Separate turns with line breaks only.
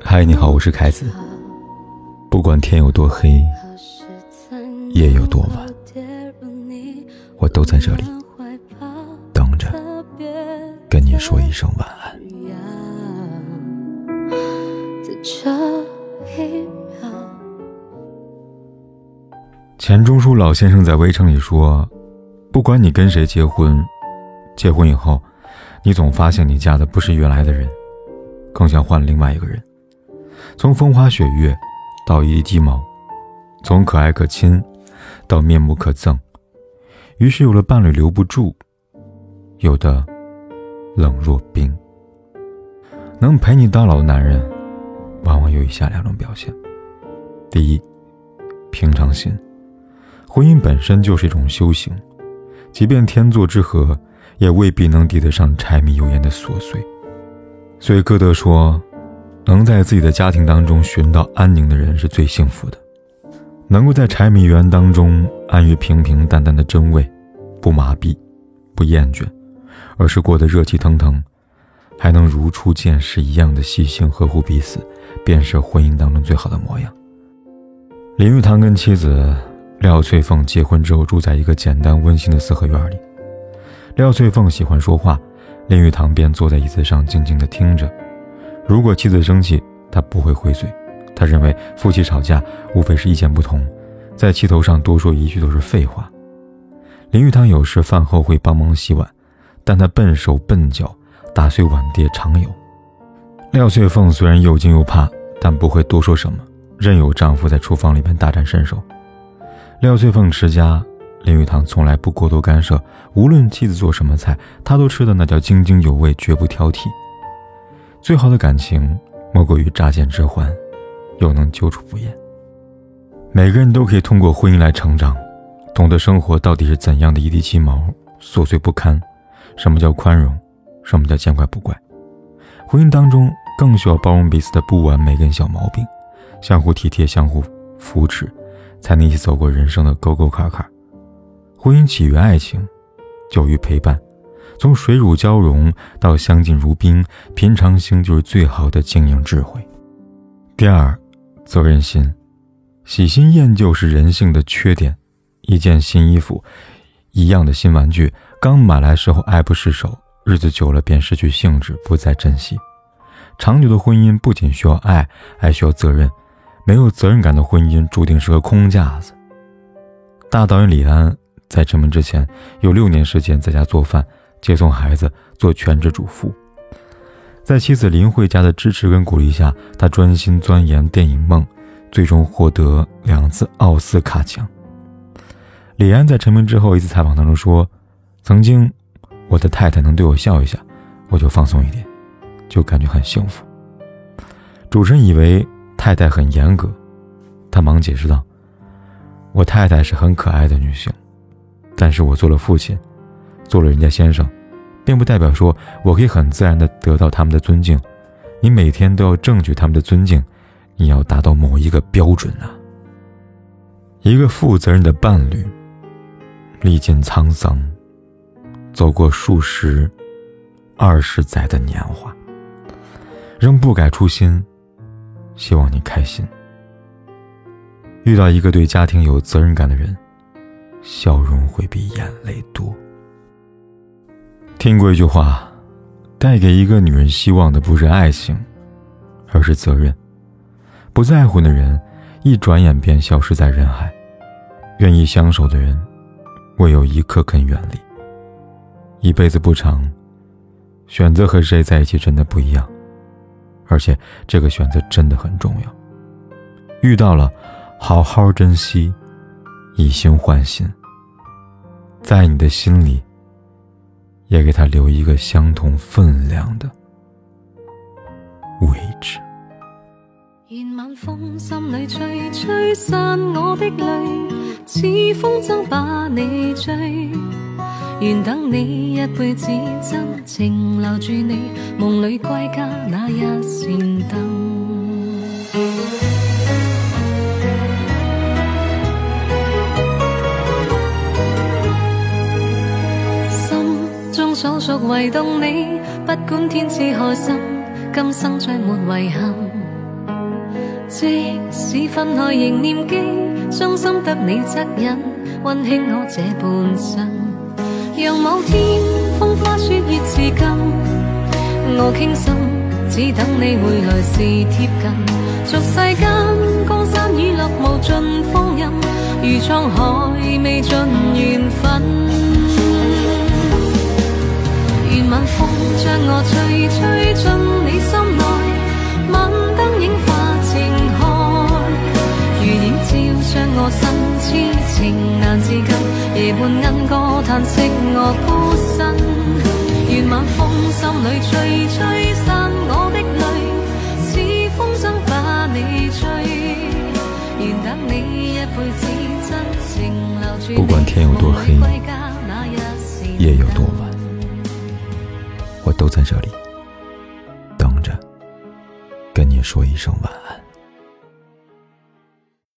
嗨，你好，我是凯子。不管天有多黑，夜有多晚，我都在这里等着跟你说一声晚安。钱钟书老先生在《围城》里说：“不管你跟谁结婚，结婚以后，你总发现你嫁的不是原来的人，更像换了另外一个人。”从风花雪月到一地鸡毛，从可爱可亲到面目可憎，于是有了伴侣留不住，有的冷若冰。能陪你到老的男人，往往有以下两种表现：第一，平常心。婚姻本身就是一种修行，即便天作之合，也未必能抵得上柴米油盐的琐碎。所以歌德说。能在自己的家庭当中寻到安宁的人是最幸福的，能够在柴米油盐当中安于平平淡淡的真味，不麻痹，不厌倦，而是过得热气腾腾，还能如初见时一样的细心呵护彼此，便是婚姻当中最好的模样。林玉堂跟妻子廖翠凤结婚之后，住在一个简单温馨的四合院里。廖翠凤喜欢说话，林语堂便坐在椅子上静静地听着。如果妻子生气，他不会回嘴。他认为夫妻吵架无非是意见不同，在气头上多说一句都是废话。林玉堂有时饭后会帮忙洗碗，但他笨手笨脚，打碎碗碟常有。廖翠凤虽然又惊又怕，但不会多说什么，任由丈夫在厨房里面大展身手。廖翠凤持家，林语堂从来不过多干涉，无论妻子做什么菜，他都吃的那叫津津有味，绝不挑剔。最好的感情，莫过于乍见之欢，又能久处不厌。每个人都可以通过婚姻来成长，懂得生活到底是怎样的一地鸡毛，琐碎不堪。什么叫宽容？什么叫见怪不怪？婚姻当中更需要包容彼此的不完美跟小毛病，相互体贴，相互扶持，才能一起走过人生的沟沟坎坎。婚姻起于爱情，久于陪伴。从水乳交融到相敬如宾，平常心就是最好的经营智慧。第二，责任心，喜新厌旧是人性的缺点。一件新衣服，一样的新玩具，刚买来时候爱不释手，日子久了便失去兴致，不再珍惜。长久的婚姻不仅需要爱，还需要责任。没有责任感的婚姻，注定是个空架子。大导演李安在成名之前，有六年时间在家做饭。接送孩子，做全职主妇，在妻子林慧家的支持跟鼓励下，他专心钻研电影梦，最终获得两次奥斯卡奖。李安在成名之后一次采访当中说：“曾经，我的太太能对我笑一下，我就放松一点，就感觉很幸福。”主持人以为太太很严格，他忙解释道：“我太太是很可爱的女性，但是我做了父亲。”做了人家先生，并不代表说我可以很自然的得到他们的尊敬。你每天都要争取他们的尊敬，你要达到某一个标准啊。一个负责任的伴侣，历尽沧桑，走过数十、二十载的年华，仍不改初心，希望你开心。遇到一个对家庭有责任感的人，笑容会比眼泪多。听过一句话，带给一个女人希望的不是爱情，而是责任。不在乎的人，一转眼便消失在人海；愿意相守的人，唯有一刻肯远离。一辈子不长，选择和谁在一起真的不一样，而且这个选择真的很重要。遇到了，好好珍惜，以心换心，在你的心里。也给他留一个相同分量的位置。
愿晚风心里吹，吹散我的泪，似风筝把你追。愿等你一辈子真情留住你，梦里归家那一盏灯。所属唯动你，不管天似何深，今生再没遗憾。即使分开仍念记，伤心得你恻隐，温馨我这半生。让某天风花雪月至今，我倾心，只等你回来时贴近。俗世间江山雨落无尽风韵，如沧海未尽缘分。晚风将我吹，吹进你心内。晚灯映花正海，如影照着我身，痴情难自禁。夜半恩歌叹息我孤身。愿晚风心里吹，吹散我的泪，
似风筝把你追。愿
等你一辈子真情留住。不管天
有多黑。都在这里等着，跟你说一声晚安。